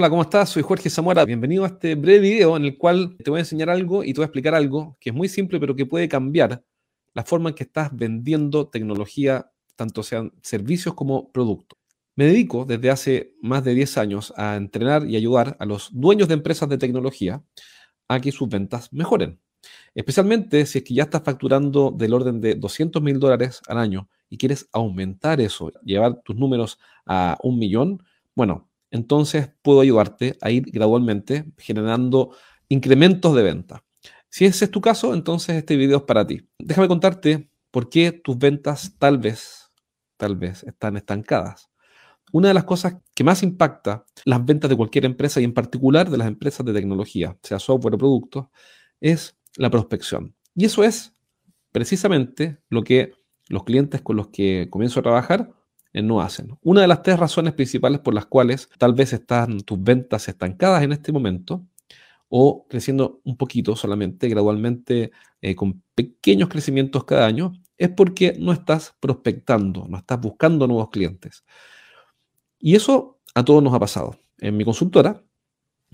Hola, ¿cómo estás? Soy Jorge Zamora. Bienvenido a este breve video en el cual te voy a enseñar algo y te voy a explicar algo que es muy simple pero que puede cambiar la forma en que estás vendiendo tecnología, tanto sean servicios como productos. Me dedico desde hace más de 10 años a entrenar y ayudar a los dueños de empresas de tecnología a que sus ventas mejoren. Especialmente si es que ya estás facturando del orden de 200 mil dólares al año y quieres aumentar eso, llevar tus números a un millón, bueno, entonces puedo ayudarte a ir gradualmente generando incrementos de venta. Si ese es tu caso, entonces este video es para ti. Déjame contarte por qué tus ventas tal vez, tal vez están estancadas. Una de las cosas que más impacta las ventas de cualquier empresa y en particular de las empresas de tecnología, sea software o productos, es la prospección. Y eso es precisamente lo que los clientes con los que comienzo a trabajar no hacen. Una de las tres razones principales por las cuales tal vez están tus ventas estancadas en este momento o creciendo un poquito solamente, gradualmente, eh, con pequeños crecimientos cada año, es porque no estás prospectando, no estás buscando nuevos clientes. Y eso a todos nos ha pasado. En mi consultora,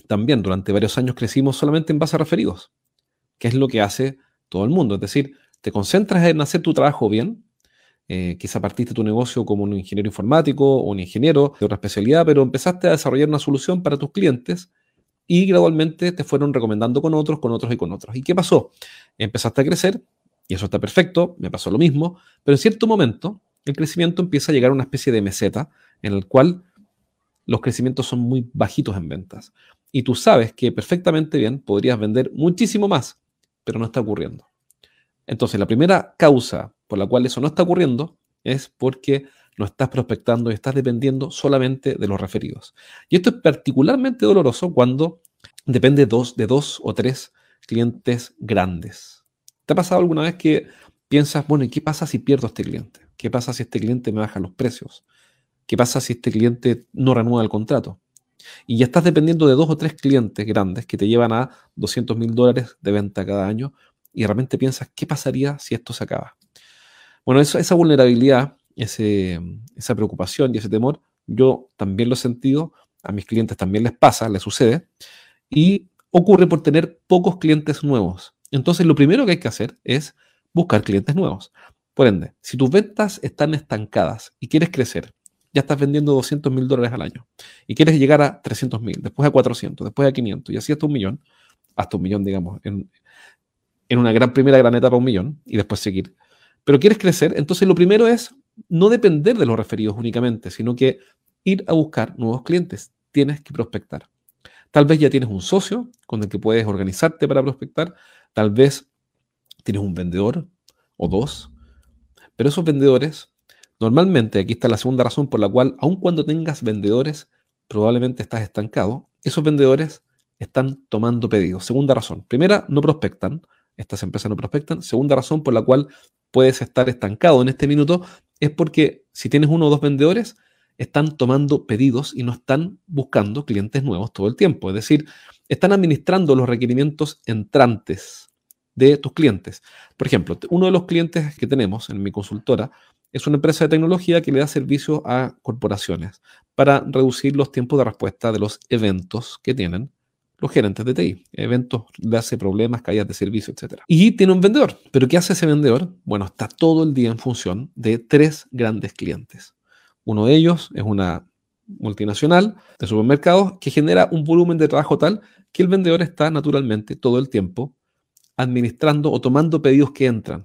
también durante varios años crecimos solamente en base a referidos, que es lo que hace todo el mundo. Es decir, te concentras en hacer tu trabajo bien, eh, quizá partiste tu negocio como un ingeniero informático o un ingeniero de otra especialidad, pero empezaste a desarrollar una solución para tus clientes y gradualmente te fueron recomendando con otros, con otros y con otros. ¿Y qué pasó? Empezaste a crecer y eso está perfecto, me pasó lo mismo, pero en cierto momento el crecimiento empieza a llegar a una especie de meseta en el cual los crecimientos son muy bajitos en ventas. Y tú sabes que perfectamente bien podrías vender muchísimo más, pero no está ocurriendo. Entonces, la primera causa por la cual eso no está ocurriendo es porque no estás prospectando y estás dependiendo solamente de los referidos. Y esto es particularmente doloroso cuando depende de dos, o tres clientes grandes. ¿Te ha pasado alguna vez que piensas, bueno, ¿y qué pasa si pierdo a este cliente? ¿Qué pasa si este cliente me baja los precios? ¿Qué pasa si este cliente no renueva el contrato? Y ya estás dependiendo de dos o tres clientes grandes que te llevan a 200 mil dólares de venta cada año y realmente piensas, ¿qué pasaría si esto se acaba? Bueno, esa vulnerabilidad, esa preocupación y ese temor, yo también lo he sentido, a mis clientes también les pasa, les sucede, y ocurre por tener pocos clientes nuevos. Entonces, lo primero que hay que hacer es buscar clientes nuevos. Por ende, si tus ventas están estancadas y quieres crecer, ya estás vendiendo 200 mil dólares al año y quieres llegar a 300 mil, después a 400, después a 500 y así hasta un millón, hasta un millón, digamos, en, en una gran primera gran etapa un millón y después seguir. Pero quieres crecer, entonces lo primero es no depender de los referidos únicamente, sino que ir a buscar nuevos clientes. Tienes que prospectar. Tal vez ya tienes un socio con el que puedes organizarte para prospectar. Tal vez tienes un vendedor o dos. Pero esos vendedores, normalmente, aquí está la segunda razón por la cual, aun cuando tengas vendedores, probablemente estás estancado. Esos vendedores están tomando pedidos. Segunda razón. Primera, no prospectan estas empresas no prospectan. Segunda razón por la cual puedes estar estancado en este minuto es porque si tienes uno o dos vendedores, están tomando pedidos y no están buscando clientes nuevos todo el tiempo. Es decir, están administrando los requerimientos entrantes de tus clientes. Por ejemplo, uno de los clientes que tenemos en mi consultora es una empresa de tecnología que le da servicio a corporaciones para reducir los tiempos de respuesta de los eventos que tienen los gerentes de TI. Eventos hace problemas, caídas de servicio, etc. Y tiene un vendedor. ¿Pero qué hace ese vendedor? Bueno, está todo el día en función de tres grandes clientes. Uno de ellos es una multinacional de supermercados que genera un volumen de trabajo tal que el vendedor está naturalmente todo el tiempo administrando o tomando pedidos que entran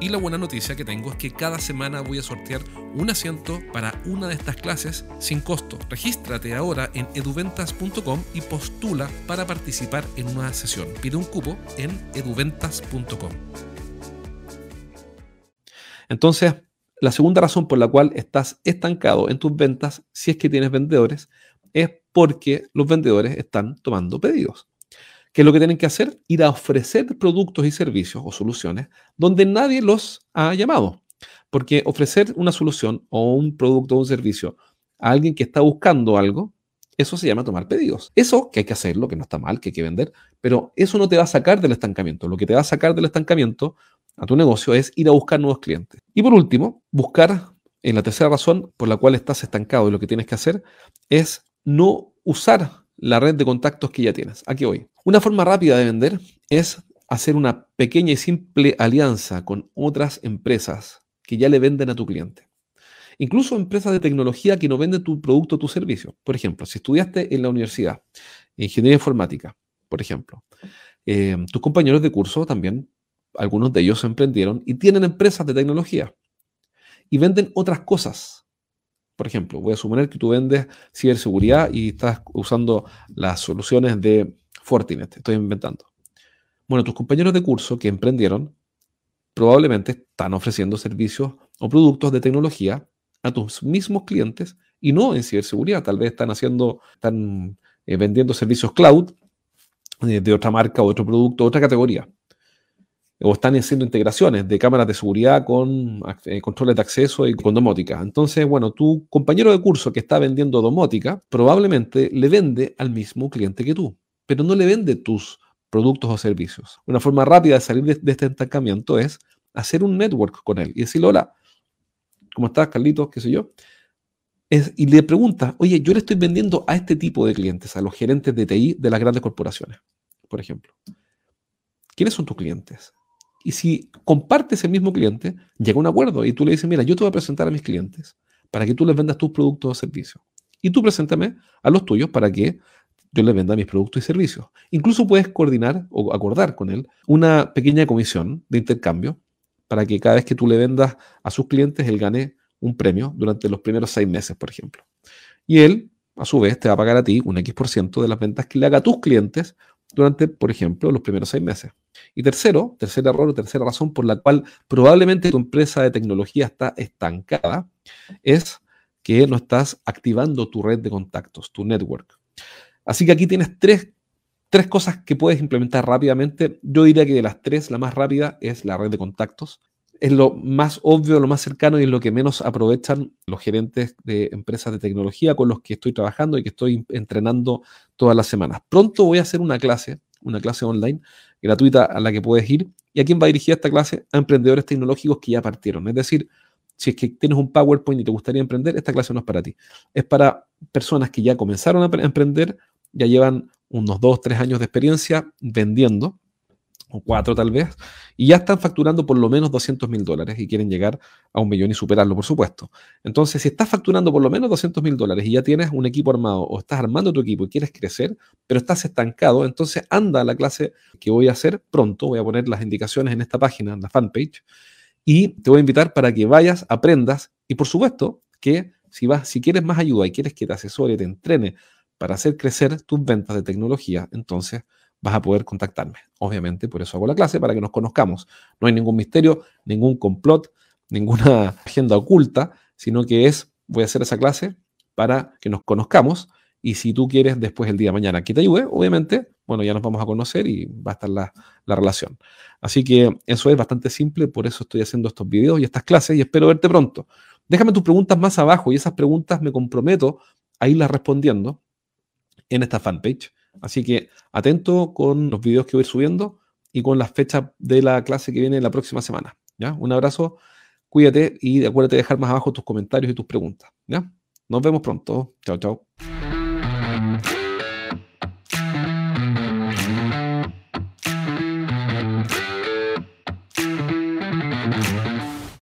Y la buena noticia que tengo es que cada semana voy a sortear un asiento para una de estas clases sin costo. Regístrate ahora en eduventas.com y postula para participar en una sesión. Pide un cupo en eduventas.com. Entonces, la segunda razón por la cual estás estancado en tus ventas, si es que tienes vendedores, es porque los vendedores están tomando pedidos. ¿Qué es lo que tienen que hacer? Ir a ofrecer productos y servicios o soluciones donde nadie los ha llamado. Porque ofrecer una solución o un producto o un servicio a alguien que está buscando algo, eso se llama tomar pedidos. Eso que hay que hacerlo, que no está mal, que hay que vender, pero eso no te va a sacar del estancamiento. Lo que te va a sacar del estancamiento a tu negocio es ir a buscar nuevos clientes. Y por último, buscar, en la tercera razón por la cual estás estancado y lo que tienes que hacer es no usar la red de contactos que ya tienes. Aquí voy. Una forma rápida de vender es hacer una pequeña y simple alianza con otras empresas que ya le venden a tu cliente. Incluso empresas de tecnología que no venden tu producto o tu servicio. Por ejemplo, si estudiaste en la universidad, ingeniería informática, por ejemplo, eh, tus compañeros de curso también, algunos de ellos emprendieron y tienen empresas de tecnología y venden otras cosas. Por ejemplo, voy a suponer que tú vendes ciberseguridad y estás usando las soluciones de Fortinet, estoy inventando. Bueno, tus compañeros de curso que emprendieron probablemente están ofreciendo servicios o productos de tecnología a tus mismos clientes y no en ciberseguridad. Tal vez están haciendo, están eh, vendiendo servicios cloud eh, de otra marca, otro producto, otra categoría. O están haciendo integraciones de cámaras de seguridad con eh, controles de acceso y con domótica. Entonces, bueno, tu compañero de curso que está vendiendo domótica probablemente le vende al mismo cliente que tú, pero no le vende tus productos o servicios. Una forma rápida de salir de, este estancamiento es hacer un network con él y decirle, hola, ¿cómo estás, Carlitos? ¿Qué sé yo? y le pregunta, oye, yo le estoy vendiendo a este tipo de clientes, a los gerentes de TI de las grandes corporaciones, por ejemplo. ¿Quiénes son tus clientes? Y si compartes el mismo cliente, llega a un acuerdo y tú le dices, mira, yo te voy a presentar a mis clientes para que tú les vendas tus productos o servicios. Y tú preséntame a los tuyos para que yo les venda mis productos y servicios. Incluso puedes coordinar o acordar con él una pequeña comisión de intercambio para que cada vez que tú le vendas a sus clientes, él gane un premio durante los primeros seis meses, por ejemplo. Y él, a su vez, te va a pagar a ti un X% de las ventas que le haga a tus clientes durante, por ejemplo, los primeros seis meses. Y tercero, tercer error o tercera razón por la cual probablemente tu empresa de tecnología está estancada, es que no estás activando tu red de contactos, tu network. Así que aquí tienes tres Tres cosas que puedes implementar rápidamente. Yo diría que de las tres, la más rápida es la red de contactos. Es lo más obvio, lo más cercano y es lo que menos aprovechan los gerentes de empresas de tecnología con los que estoy trabajando y que estoy entrenando todas las semanas. Pronto voy a hacer una clase, una clase online gratuita a la que puedes ir. ¿Y a quién va dirigida esta clase? A emprendedores tecnológicos que ya partieron. Es decir, si es que tienes un PowerPoint y te gustaría emprender, esta clase no es para ti. Es para personas que ya comenzaron a emprender, ya llevan unos dos, tres años de experiencia vendiendo, o cuatro tal vez, y ya están facturando por lo menos 200 mil dólares y quieren llegar a un millón y superarlo, por supuesto. Entonces, si estás facturando por lo menos 200 mil dólares y ya tienes un equipo armado o estás armando tu equipo y quieres crecer, pero estás estancado, entonces anda a la clase que voy a hacer pronto, voy a poner las indicaciones en esta página, en la fanpage, y te voy a invitar para que vayas, aprendas y por supuesto que si vas, si quieres más ayuda y quieres que te asesore, te entrene para hacer crecer tus ventas de tecnología, entonces vas a poder contactarme. Obviamente, por eso hago la clase, para que nos conozcamos. No hay ningún misterio, ningún complot, ninguna agenda oculta, sino que es, voy a hacer esa clase para que nos conozcamos y si tú quieres después el día de mañana que te ayude, obviamente, bueno, ya nos vamos a conocer y va a estar la, la, relación. Así que eso es bastante simple, por eso estoy haciendo estos videos y estas clases y espero verte pronto. Déjame tus preguntas más abajo y esas preguntas me comprometo a irlas respondiendo en esta fanpage. Así que atento con los videos que voy subiendo y con las fechas de la clase que viene la próxima semana. ¿ya? Un abrazo, cuídate y acuérdate de dejar más abajo tus comentarios y tus preguntas. ¿ya? Nos vemos pronto. Chao, chao.